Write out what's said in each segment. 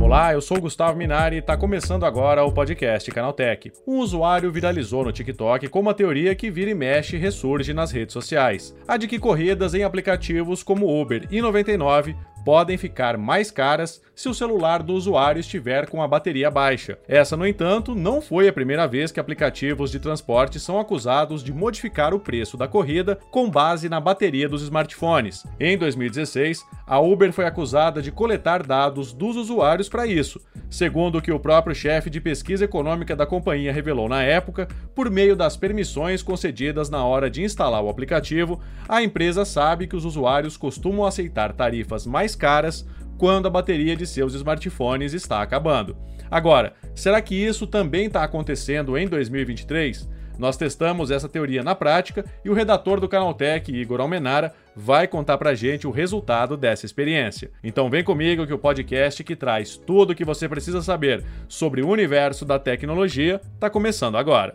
Olá, eu sou o Gustavo Minari e está começando agora o podcast Canaltech. Um usuário viralizou no TikTok com uma teoria que vira e mexe ressurge nas redes sociais. A de que corridas em aplicativos como Uber e 99 podem ficar mais caras se o celular do usuário estiver com a bateria baixa. Essa, no entanto, não foi a primeira vez que aplicativos de transporte são acusados de modificar o preço da corrida com base na bateria dos smartphones. Em 2016, a Uber foi acusada de coletar dados dos usuários para isso, segundo o que o próprio chefe de pesquisa econômica da companhia revelou na época, por meio das permissões concedidas na hora de instalar o aplicativo, a empresa sabe que os usuários costumam aceitar tarifas mais caras quando a bateria de seus smartphones está acabando. Agora, será que isso também está acontecendo em 2023? Nós testamos essa teoria na prática e o redator do Canaltech, Igor Almenara, vai contar pra gente o resultado dessa experiência. Então vem comigo que o podcast que traz tudo o que você precisa saber sobre o universo da tecnologia está começando agora.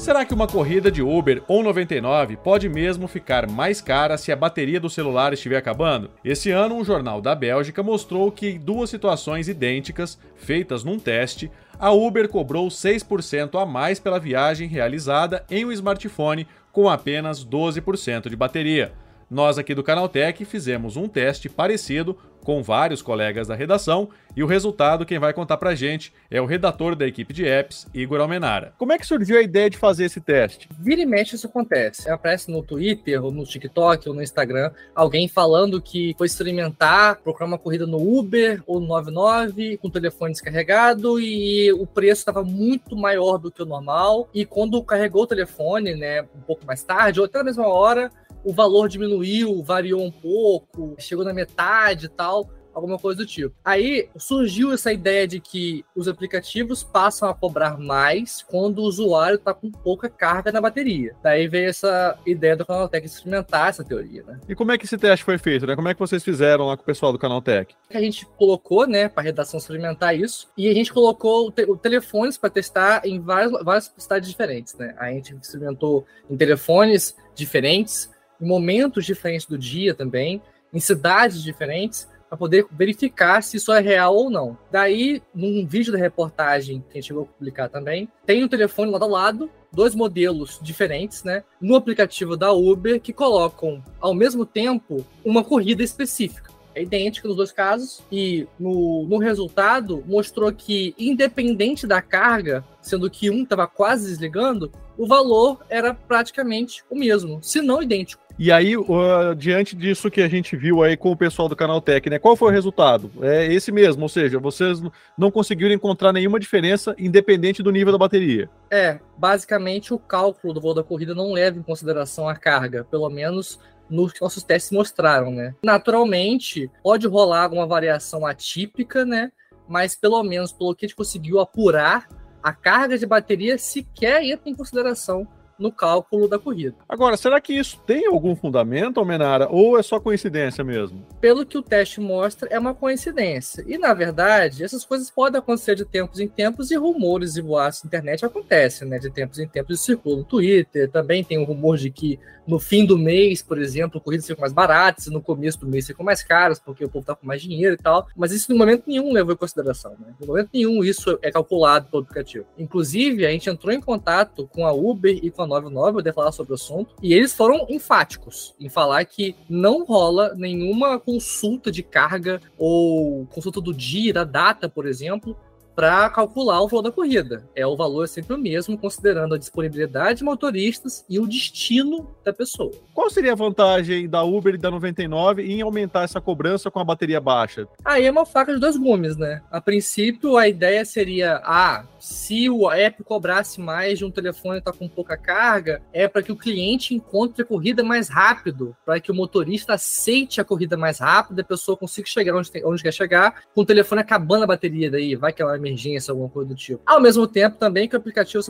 Será que uma corrida de Uber ou 99 pode mesmo ficar mais cara se a bateria do celular estiver acabando? Esse ano, um jornal da Bélgica mostrou que em duas situações idênticas, feitas num teste, a Uber cobrou 6% a mais pela viagem realizada em um smartphone com apenas 12% de bateria. Nós aqui do Canaltech fizemos um teste parecido com vários colegas da redação e o resultado quem vai contar pra gente é o redator da equipe de apps, Igor Almenara. Como é que surgiu a ideia de fazer esse teste? Vira e mexe isso acontece. Aparece no Twitter, ou no TikTok, ou no Instagram, alguém falando que foi experimentar, procurar uma corrida no Uber ou no 99 com o telefone descarregado e o preço estava muito maior do que o normal. E quando carregou o telefone, né, um pouco mais tarde, ou até na mesma hora, o valor diminuiu, variou um pouco, chegou na metade e tal, alguma coisa do tipo. Aí surgiu essa ideia de que os aplicativos passam a cobrar mais quando o usuário está com pouca carga na bateria. Daí veio essa ideia do Canaltech experimentar essa teoria, né? E como é que esse teste foi feito, né? Como é que vocês fizeram lá com o pessoal do Canaltech? A gente colocou, né, para a redação experimentar isso, e a gente colocou te telefones para testar em várias, várias cidades diferentes, né? A gente experimentou em telefones diferentes, em momentos diferentes do dia também, em cidades diferentes, para poder verificar se isso é real ou não. Daí, num vídeo da reportagem que a gente chegou a publicar também, tem um telefone lado a lado, dois modelos diferentes, né, no aplicativo da Uber, que colocam ao mesmo tempo uma corrida específica. É idêntica nos dois casos, e no, no resultado mostrou que, independente da carga, sendo que um estava quase desligando, o valor era praticamente o mesmo, se não idêntico. E aí, uh, diante disso que a gente viu aí com o pessoal do Canal Tech, né? Qual foi o resultado? É esse mesmo, ou seja, vocês não conseguiram encontrar nenhuma diferença independente do nível da bateria. É, basicamente o cálculo do voo da corrida não leva em consideração a carga, pelo menos nos nossos testes mostraram, né? Naturalmente, pode rolar alguma variação atípica, né? Mas pelo menos pelo que a gente conseguiu apurar, a carga de bateria sequer entra em consideração no cálculo da corrida. Agora, será que isso tem algum fundamento, Almenara, ou é só coincidência mesmo? Pelo que o teste mostra, é uma coincidência. E, na verdade, essas coisas podem acontecer de tempos em tempos e rumores e boatos na internet acontecem, né? De tempos em tempos e circulam no Twitter. Também tem o um rumor de que no fim do mês, por exemplo, corridas ficam mais baratas e no começo do mês ficam mais caras porque o povo tá com mais dinheiro e tal. Mas isso, no momento nenhum, levou em consideração, né? No momento nenhum, isso é calculado pelo aplicativo. Inclusive, a gente entrou em contato com a Uber e com a 99 poder falar sobre o assunto. E eles foram enfáticos em falar que não rola nenhuma consulta de carga ou consulta do dia, da data, por exemplo, para calcular o valor da corrida. É o valor sempre o mesmo, considerando a disponibilidade de motoristas e o destino da pessoa. Qual seria a vantagem da Uber e da 99 em aumentar essa cobrança com a bateria baixa? Aí é uma faca de dois gumes, né? A princípio, a ideia seria: ah, se o app cobrasse mais de um telefone está com pouca carga, é para que o cliente encontre a corrida mais rápido, para que o motorista aceite a corrida mais rápido, a pessoa consiga chegar onde, tem, onde quer chegar, com o telefone acabando a bateria daí, vai que é uma emergência, alguma coisa do tipo. Ao mesmo tempo, também que o aplicativo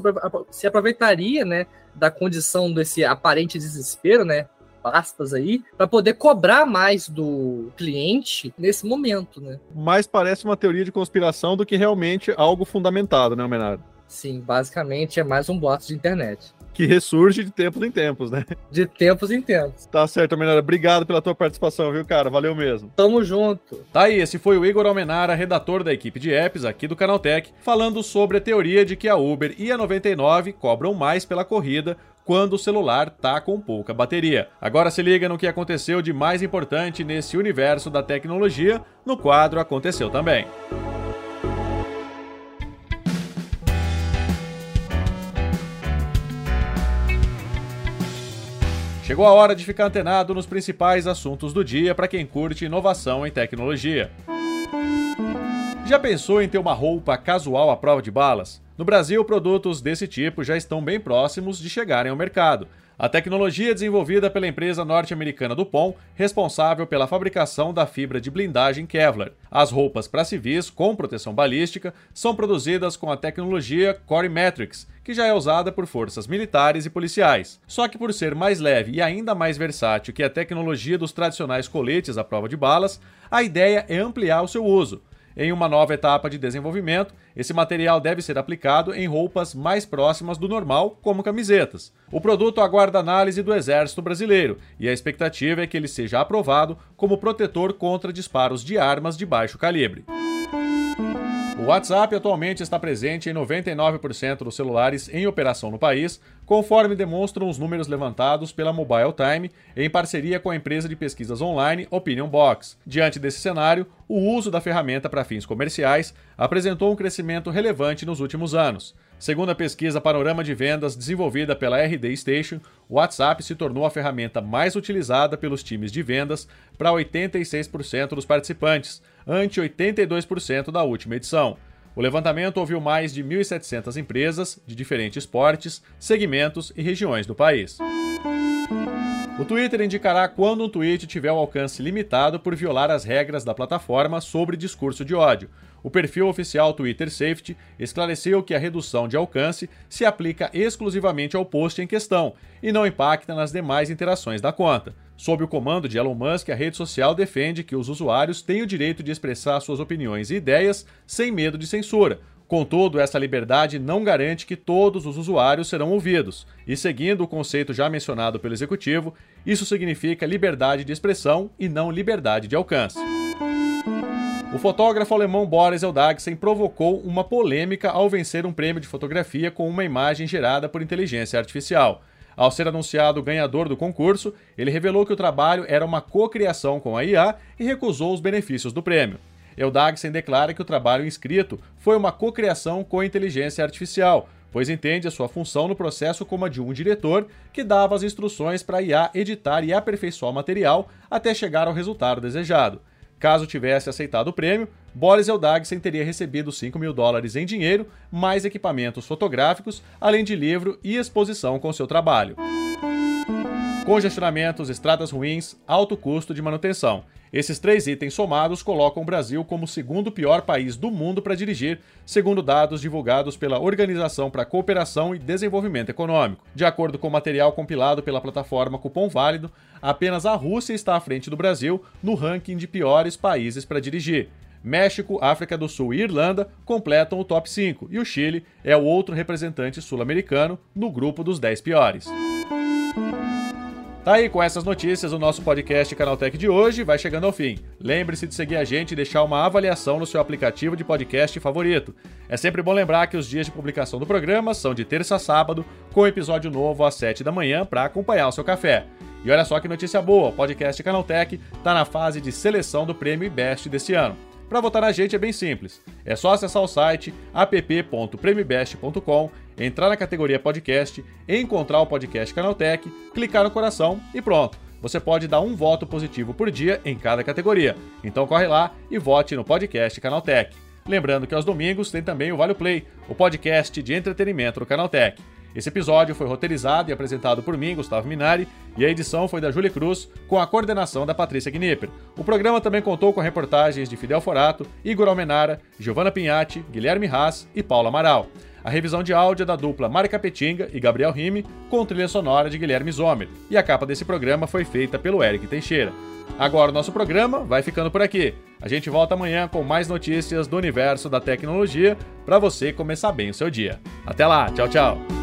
se aproveitaria, né, da condição desse aparente desespero, né, aspas aí, para poder cobrar mais do cliente nesse momento, né? Mais parece uma teoria de conspiração do que realmente algo fundamentado, né, Menardo? Sim, basicamente é mais um boato de internet. Que ressurge de tempos em tempos, né? De tempos em tempos. Tá certo, Almenara. Obrigado pela tua participação, viu, cara? Valeu mesmo. Tamo junto. Tá aí, esse foi o Igor Almenara, redator da equipe de apps aqui do Canaltech, falando sobre a teoria de que a Uber e a 99 cobram mais pela corrida quando o celular tá com pouca bateria. Agora se liga no que aconteceu de mais importante nesse universo da tecnologia, no quadro Aconteceu também. Chegou a hora de ficar antenado nos principais assuntos do dia para quem curte inovação em tecnologia. Já pensou em ter uma roupa casual à prova de balas? No Brasil, produtos desse tipo já estão bem próximos de chegarem ao mercado. A tecnologia é desenvolvida pela empresa norte-americana Dupont, responsável pela fabricação da fibra de blindagem Kevlar. As roupas para civis com proteção balística são produzidas com a tecnologia Core Matrix, que já é usada por forças militares e policiais. Só que por ser mais leve e ainda mais versátil que a tecnologia dos tradicionais coletes à prova de balas, a ideia é ampliar o seu uso. Em uma nova etapa de desenvolvimento, esse material deve ser aplicado em roupas mais próximas do normal, como camisetas. O produto aguarda análise do Exército Brasileiro e a expectativa é que ele seja aprovado como protetor contra disparos de armas de baixo calibre. WhatsApp atualmente está presente em 99% dos celulares em operação no país, conforme demonstram os números levantados pela Mobile Time em parceria com a empresa de pesquisas online Opinion Box. Diante desse cenário, o uso da ferramenta para fins comerciais apresentou um crescimento relevante nos últimos anos. Segundo a pesquisa Panorama de Vendas desenvolvida pela RD Station, o WhatsApp se tornou a ferramenta mais utilizada pelos times de vendas para 86% dos participantes, ante 82% da última edição. O levantamento ouviu mais de 1.700 empresas de diferentes portes, segmentos e regiões do país. O Twitter indicará quando um tweet tiver um alcance limitado por violar as regras da plataforma sobre discurso de ódio. O perfil oficial Twitter Safety esclareceu que a redução de alcance se aplica exclusivamente ao post em questão e não impacta nas demais interações da conta. Sob o comando de Elon Musk, a rede social defende que os usuários têm o direito de expressar suas opiniões e ideias sem medo de censura. Contudo, essa liberdade não garante que todos os usuários serão ouvidos, e seguindo o conceito já mencionado pelo executivo, isso significa liberdade de expressão e não liberdade de alcance. O fotógrafo alemão Boris Eldagsen provocou uma polêmica ao vencer um prêmio de fotografia com uma imagem gerada por inteligência artificial. Ao ser anunciado o ganhador do concurso, ele revelou que o trabalho era uma cocriação com a IA e recusou os benefícios do prêmio. Eldagsen declara que o trabalho inscrito foi uma cocriação com a inteligência artificial, pois entende a sua função no processo como a de um diretor que dava as instruções para a IA editar e aperfeiçoar o material até chegar ao resultado desejado. Caso tivesse aceitado o prêmio, Boris Eldagsen teria recebido 5 mil dólares em dinheiro, mais equipamentos fotográficos, além de livro e exposição com seu trabalho. Congestionamentos, estradas ruins, alto custo de manutenção. Esses três itens somados colocam o Brasil como o segundo pior país do mundo para dirigir, segundo dados divulgados pela Organização para a Cooperação e Desenvolvimento Econômico. De acordo com material compilado pela plataforma Cupom Válido, apenas a Rússia está à frente do Brasil no ranking de piores países para dirigir. México, África do Sul e Irlanda completam o top 5, e o Chile é o outro representante sul-americano no grupo dos 10 piores. Tá aí com essas notícias o nosso podcast Canaltech de hoje vai chegando ao fim. Lembre-se de seguir a gente e deixar uma avaliação no seu aplicativo de podcast favorito. É sempre bom lembrar que os dias de publicação do programa são de terça a sábado, com episódio novo às 7 da manhã para acompanhar o seu café. E olha só que notícia boa, o podcast Canaltech está na fase de seleção do prêmio Best desse ano. Para votar na gente é bem simples. É só acessar o site app.premibest.com, entrar na categoria podcast, encontrar o podcast Canaltech, clicar no coração e pronto. Você pode dar um voto positivo por dia em cada categoria. Então corre lá e vote no podcast Canaltech. Lembrando que aos domingos tem também o Vale Play, o podcast de entretenimento do Canaltech. Esse episódio foi roteirizado e apresentado por mim, Gustavo Minari, e a edição foi da Júlia Cruz, com a coordenação da Patrícia Gnipper. O programa também contou com reportagens de Fidel Forato, Igor Almenara, Giovanna Pinhatti, Guilherme Haas e Paula Amaral. A revisão de áudio é da dupla Mari Capetinga e Gabriel Rime, com trilha sonora de Guilherme Zomer. E a capa desse programa foi feita pelo Eric Teixeira. Agora o nosso programa vai ficando por aqui. A gente volta amanhã com mais notícias do universo da tecnologia para você começar bem o seu dia. Até lá, tchau, tchau.